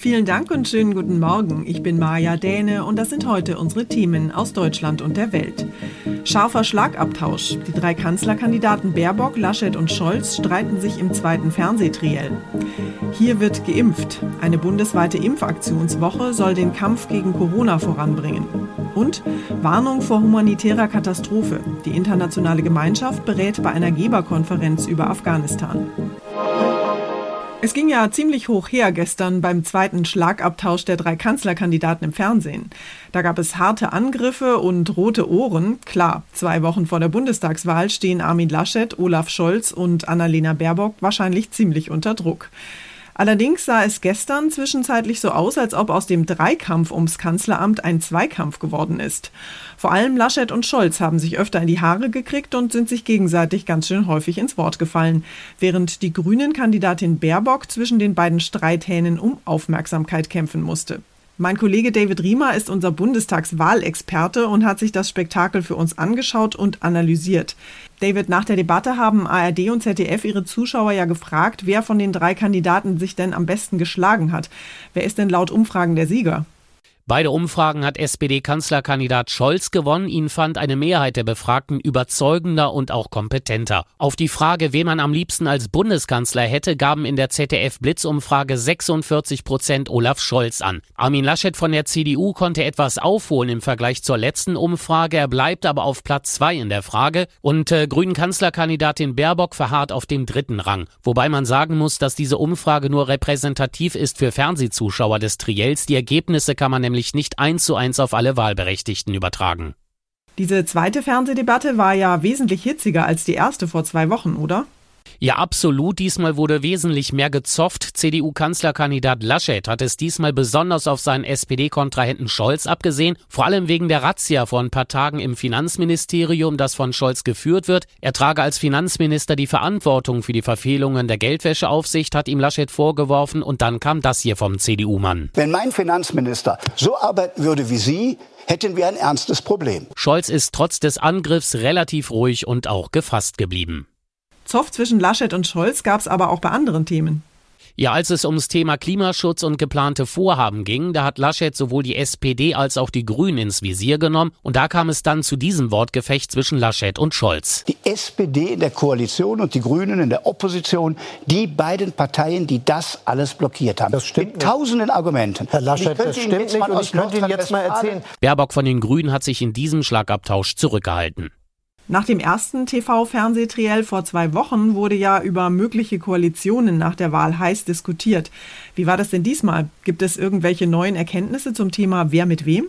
Vielen Dank und schönen guten Morgen. Ich bin Maja Däne und das sind heute unsere Themen aus Deutschland und der Welt. Scharfer Schlagabtausch. Die drei Kanzlerkandidaten Baerbock, Laschet und Scholz streiten sich im zweiten Fernsehtriell. Hier wird geimpft. Eine bundesweite Impfaktionswoche soll den Kampf gegen Corona voranbringen. Und Warnung vor humanitärer Katastrophe. Die internationale Gemeinschaft berät bei einer Geberkonferenz über Afghanistan. Es ging ja ziemlich hoch her gestern beim zweiten Schlagabtausch der drei Kanzlerkandidaten im Fernsehen. Da gab es harte Angriffe und rote Ohren. Klar, zwei Wochen vor der Bundestagswahl stehen Armin Laschet, Olaf Scholz und Annalena Baerbock wahrscheinlich ziemlich unter Druck. Allerdings sah es gestern zwischenzeitlich so aus, als ob aus dem Dreikampf ums Kanzleramt ein Zweikampf geworden ist. Vor allem Laschet und Scholz haben sich öfter in die Haare gekriegt und sind sich gegenseitig ganz schön häufig ins Wort gefallen, während die Grünen-Kandidatin Baerbock zwischen den beiden Streithähnen um Aufmerksamkeit kämpfen musste. Mein Kollege David Riemer ist unser Bundestagswahlexperte und hat sich das Spektakel für uns angeschaut und analysiert. David, nach der Debatte haben ARD und ZDF ihre Zuschauer ja gefragt, wer von den drei Kandidaten sich denn am besten geschlagen hat. Wer ist denn laut Umfragen der Sieger? Beide Umfragen hat SPD-Kanzlerkandidat Scholz gewonnen. Ihn fand eine Mehrheit der Befragten überzeugender und auch kompetenter. Auf die Frage, wen man am liebsten als Bundeskanzler hätte, gaben in der ZDF-Blitzumfrage 46 Prozent Olaf Scholz an. Armin Laschet von der CDU konnte etwas aufholen im Vergleich zur letzten Umfrage. Er bleibt aber auf Platz zwei in der Frage. Und äh, Grünen Kanzlerkandidatin Baerbock verharrt auf dem dritten Rang. Wobei man sagen muss, dass diese Umfrage nur repräsentativ ist für Fernsehzuschauer des Triels. Die Ergebnisse kann man nämlich nämlich nicht eins zu eins auf alle Wahlberechtigten übertragen. Diese zweite Fernsehdebatte war ja wesentlich hitziger als die erste vor zwei Wochen, oder? Ja, absolut. Diesmal wurde wesentlich mehr gezofft. CDU-Kanzlerkandidat Laschet hat es diesmal besonders auf seinen SPD-Kontrahenten Scholz abgesehen, vor allem wegen der Razzia vor ein paar Tagen im Finanzministerium, das von Scholz geführt wird. Er trage als Finanzminister die Verantwortung für die Verfehlungen der Geldwäscheaufsicht, hat ihm Laschet vorgeworfen und dann kam das hier vom CDU-Mann. Wenn mein Finanzminister so arbeiten würde wie Sie, hätten wir ein ernstes Problem. Scholz ist trotz des Angriffs relativ ruhig und auch gefasst geblieben. Zoff zwischen Laschet und Scholz gab es aber auch bei anderen Themen. Ja, als es ums Thema Klimaschutz und geplante Vorhaben ging, da hat Laschet sowohl die SPD als auch die Grünen ins Visier genommen und da kam es dann zu diesem Wortgefecht zwischen Laschet und Scholz. Die SPD in der Koalition und die Grünen in der Opposition, die beiden Parteien, die das alles blockiert haben. Das stimmt Mit tausenden Argumenten. Herr Laschet, das stimmt nicht und ich könnte Ihnen jetzt mal erzählen. Baerbock von den Grünen hat sich in diesem Schlagabtausch zurückgehalten. Nach dem ersten TV-Fernsehtriell vor zwei Wochen wurde ja über mögliche Koalitionen nach der Wahl heiß diskutiert. Wie war das denn diesmal? Gibt es irgendwelche neuen Erkenntnisse zum Thema Wer mit wem?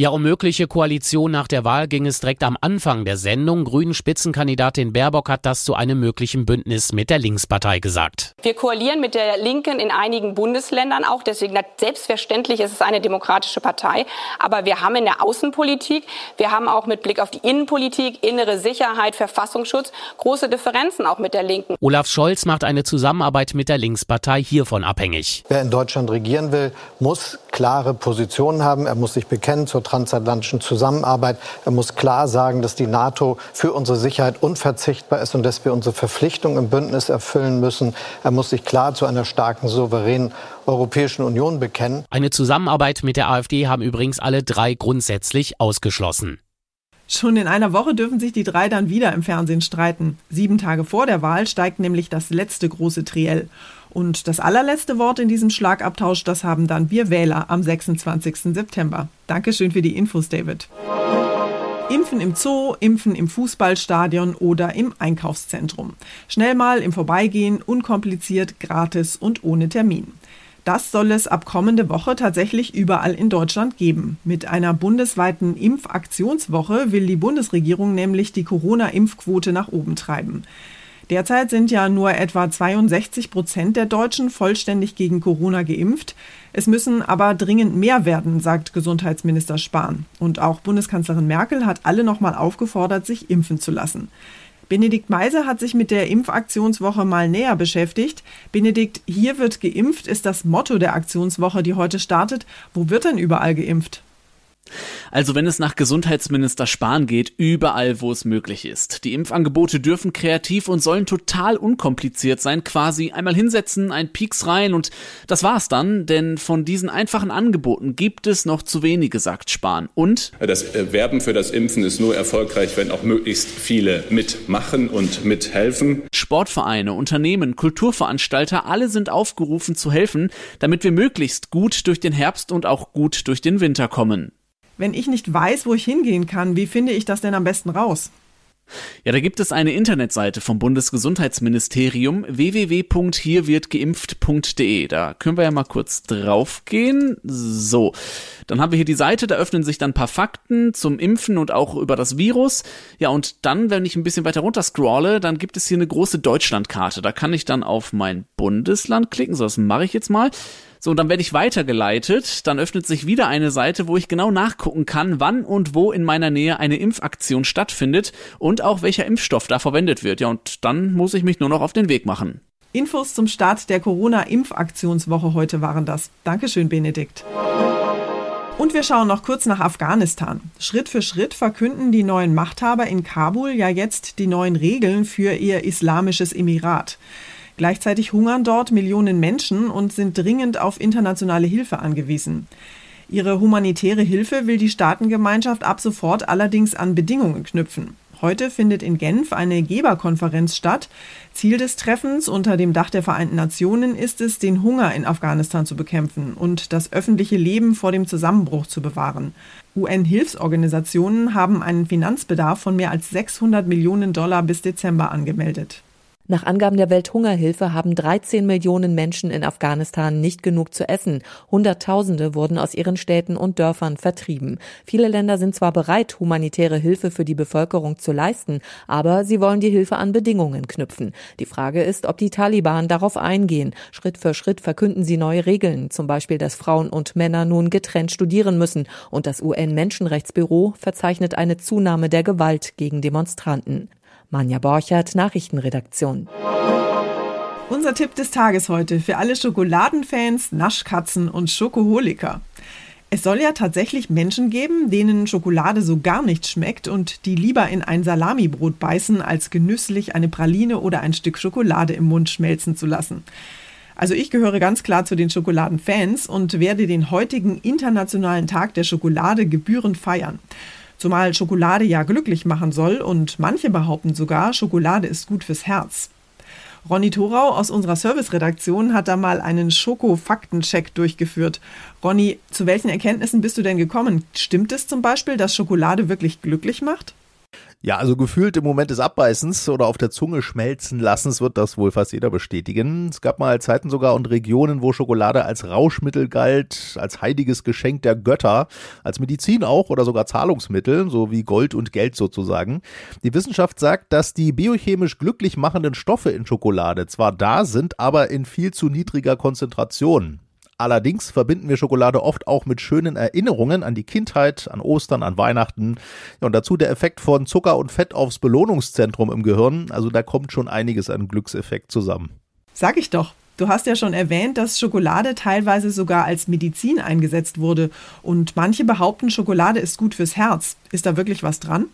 Ja, um mögliche Koalition nach der Wahl ging es direkt am Anfang der Sendung. Grünen Spitzenkandidatin Baerbock hat das zu einem möglichen Bündnis mit der Linkspartei gesagt. Wir koalieren mit der Linken in einigen Bundesländern auch. Deswegen selbstverständlich ist es eine demokratische Partei. Aber wir haben in der Außenpolitik, wir haben auch mit Blick auf die Innenpolitik, innere Sicherheit, Verfassungsschutz große Differenzen auch mit der Linken. Olaf Scholz macht eine Zusammenarbeit mit der Linkspartei hiervon abhängig. Wer in Deutschland regieren will, muss klare Positionen haben. Er muss sich bekennen zur transatlantischen Zusammenarbeit. Er muss klar sagen, dass die NATO für unsere Sicherheit unverzichtbar ist und dass wir unsere Verpflichtungen im Bündnis erfüllen müssen. Er muss sich klar zu einer starken, souveränen Europäischen Union bekennen. Eine Zusammenarbeit mit der AfD haben übrigens alle drei grundsätzlich ausgeschlossen. Schon in einer Woche dürfen sich die drei dann wieder im Fernsehen streiten. Sieben Tage vor der Wahl steigt nämlich das letzte große Triell. Und das allerletzte Wort in diesem Schlagabtausch, das haben dann wir Wähler am 26. September. Dankeschön für die Infos, David. Impfen im Zoo, Impfen im Fußballstadion oder im Einkaufszentrum. Schnell mal im Vorbeigehen, unkompliziert, gratis und ohne Termin. Das soll es ab kommende Woche tatsächlich überall in Deutschland geben. Mit einer bundesweiten Impfaktionswoche will die Bundesregierung nämlich die Corona-Impfquote nach oben treiben. Derzeit sind ja nur etwa 62 Prozent der Deutschen vollständig gegen Corona geimpft. Es müssen aber dringend mehr werden, sagt Gesundheitsminister Spahn. Und auch Bundeskanzlerin Merkel hat alle nochmal aufgefordert, sich impfen zu lassen. Benedikt Meise hat sich mit der Impfaktionswoche mal näher beschäftigt. Benedikt, hier wird geimpft, ist das Motto der Aktionswoche, die heute startet. Wo wird denn überall geimpft? Also wenn es nach Gesundheitsminister Spahn geht, überall, wo es möglich ist. Die Impfangebote dürfen kreativ und sollen total unkompliziert sein, quasi einmal hinsetzen, ein Pieks rein und das war's dann, denn von diesen einfachen Angeboten gibt es noch zu wenige, sagt Spahn. Und das äh, Werben für das Impfen ist nur erfolgreich, wenn auch möglichst viele mitmachen und mithelfen. Sportvereine, Unternehmen, Kulturveranstalter, alle sind aufgerufen zu helfen, damit wir möglichst gut durch den Herbst und auch gut durch den Winter kommen. Wenn ich nicht weiß, wo ich hingehen kann, wie finde ich das denn am besten raus? Ja, da gibt es eine Internetseite vom Bundesgesundheitsministerium www.hierwirdgeimpft.de. Da können wir ja mal kurz draufgehen. So, dann haben wir hier die Seite, da öffnen sich dann ein paar Fakten zum Impfen und auch über das Virus. Ja, und dann, wenn ich ein bisschen weiter runter scrolle, dann gibt es hier eine große Deutschlandkarte. Da kann ich dann auf mein Bundesland klicken. So, das mache ich jetzt mal. So, und dann werde ich weitergeleitet. Dann öffnet sich wieder eine Seite, wo ich genau nachgucken kann, wann und wo in meiner Nähe eine Impfaktion stattfindet und auch welcher Impfstoff da verwendet wird. Ja, und dann muss ich mich nur noch auf den Weg machen. Infos zum Start der Corona-Impfaktionswoche heute waren das. Dankeschön, Benedikt. Und wir schauen noch kurz nach Afghanistan. Schritt für Schritt verkünden die neuen Machthaber in Kabul ja jetzt die neuen Regeln für ihr islamisches Emirat. Gleichzeitig hungern dort Millionen Menschen und sind dringend auf internationale Hilfe angewiesen. Ihre humanitäre Hilfe will die Staatengemeinschaft ab sofort allerdings an Bedingungen knüpfen. Heute findet in Genf eine Geberkonferenz statt. Ziel des Treffens unter dem Dach der Vereinten Nationen ist es, den Hunger in Afghanistan zu bekämpfen und das öffentliche Leben vor dem Zusammenbruch zu bewahren. UN-Hilfsorganisationen haben einen Finanzbedarf von mehr als 600 Millionen Dollar bis Dezember angemeldet. Nach Angaben der Welthungerhilfe haben 13 Millionen Menschen in Afghanistan nicht genug zu essen. Hunderttausende wurden aus ihren Städten und Dörfern vertrieben. Viele Länder sind zwar bereit, humanitäre Hilfe für die Bevölkerung zu leisten, aber sie wollen die Hilfe an Bedingungen knüpfen. Die Frage ist, ob die Taliban darauf eingehen. Schritt für Schritt verkünden sie neue Regeln, zum Beispiel, dass Frauen und Männer nun getrennt studieren müssen und das UN-Menschenrechtsbüro verzeichnet eine Zunahme der Gewalt gegen Demonstranten. Manja Borchert, Nachrichtenredaktion. Unser Tipp des Tages heute für alle Schokoladenfans, Naschkatzen und Schokoholiker. Es soll ja tatsächlich Menschen geben, denen Schokolade so gar nicht schmeckt und die lieber in ein Salamibrot beißen, als genüsslich eine Praline oder ein Stück Schokolade im Mund schmelzen zu lassen. Also ich gehöre ganz klar zu den Schokoladenfans und werde den heutigen Internationalen Tag der Schokolade gebührend feiern. Zumal Schokolade ja glücklich machen soll und manche behaupten sogar, Schokolade ist gut fürs Herz. Ronny Thorau aus unserer Serviceredaktion hat da mal einen Schoko-Faktencheck durchgeführt. Ronny, zu welchen Erkenntnissen bist du denn gekommen? Stimmt es zum Beispiel, dass Schokolade wirklich glücklich macht? Ja, also gefühlt im Moment des Abbeißens oder auf der Zunge schmelzen lassens wird das wohl fast jeder bestätigen. Es gab mal Zeiten sogar und Regionen, wo Schokolade als Rauschmittel galt, als heiliges Geschenk der Götter, als Medizin auch oder sogar Zahlungsmittel, so wie Gold und Geld sozusagen. Die Wissenschaft sagt, dass die biochemisch glücklich machenden Stoffe in Schokolade zwar da sind, aber in viel zu niedriger Konzentration. Allerdings verbinden wir Schokolade oft auch mit schönen Erinnerungen an die Kindheit, an Ostern, an Weihnachten. und dazu der Effekt von Zucker und Fett aufs Belohnungszentrum im Gehirn. Also da kommt schon einiges an Glückseffekt zusammen. Sag ich doch. Du hast ja schon erwähnt, dass Schokolade teilweise sogar als Medizin eingesetzt wurde. Und manche behaupten, Schokolade ist gut fürs Herz. Ist da wirklich was dran?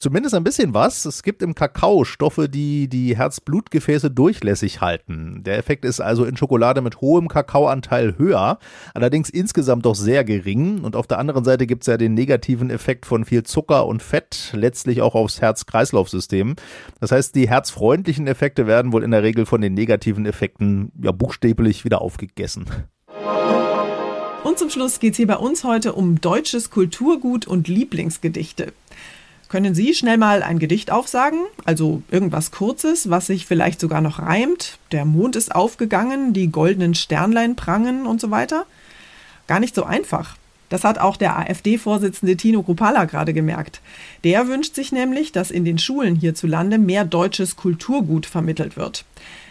Zumindest ein bisschen was. Es gibt im Kakao Stoffe, die die Herz-Blutgefäße durchlässig halten. Der Effekt ist also in Schokolade mit hohem Kakaoanteil höher, allerdings insgesamt doch sehr gering. Und auf der anderen Seite gibt es ja den negativen Effekt von viel Zucker und Fett, letztlich auch aufs Herz-Kreislauf-System. Das heißt, die herzfreundlichen Effekte werden wohl in der Regel von den negativen Effekten ja buchstäblich wieder aufgegessen. Und zum Schluss geht es hier bei uns heute um deutsches Kulturgut und Lieblingsgedichte. Können Sie schnell mal ein Gedicht aufsagen? Also irgendwas Kurzes, was sich vielleicht sogar noch reimt? Der Mond ist aufgegangen, die goldenen Sternlein prangen und so weiter? Gar nicht so einfach. Das hat auch der AfD-Vorsitzende Tino Kruppala gerade gemerkt. Der wünscht sich nämlich, dass in den Schulen hierzulande mehr deutsches Kulturgut vermittelt wird.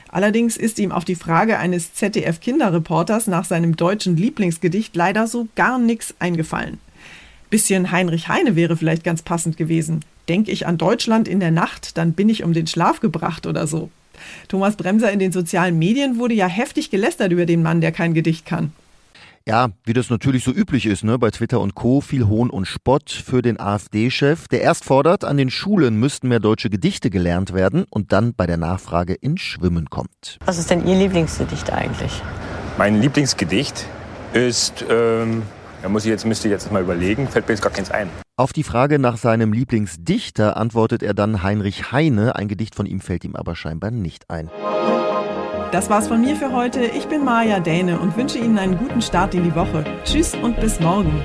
Allerdings ist ihm auf die Frage eines ZDF-Kinderreporters nach seinem deutschen Lieblingsgedicht leider so gar nichts eingefallen. Bisschen Heinrich Heine wäre vielleicht ganz passend gewesen. Denke ich an Deutschland in der Nacht, dann bin ich um den Schlaf gebracht oder so. Thomas Bremser in den sozialen Medien wurde ja heftig gelästert über den Mann, der kein Gedicht kann. Ja, wie das natürlich so üblich ist, ne, bei Twitter und Co. viel Hohn und Spott für den AfD-Chef, der erst fordert, an den Schulen müssten mehr deutsche Gedichte gelernt werden und dann bei der Nachfrage ins Schwimmen kommt. Was ist denn Ihr Lieblingsgedicht eigentlich? Mein Lieblingsgedicht ist ähm, da muss ich jetzt, müsste ich jetzt mal überlegen, fällt mir jetzt gar keins ein. Auf die Frage nach seinem Lieblingsdichter antwortet er dann Heinrich Heine. Ein Gedicht von ihm fällt ihm aber scheinbar nicht ein. Das war's von mir für heute. Ich bin Maja Däne und wünsche Ihnen einen guten Start in die Woche. Tschüss und bis morgen.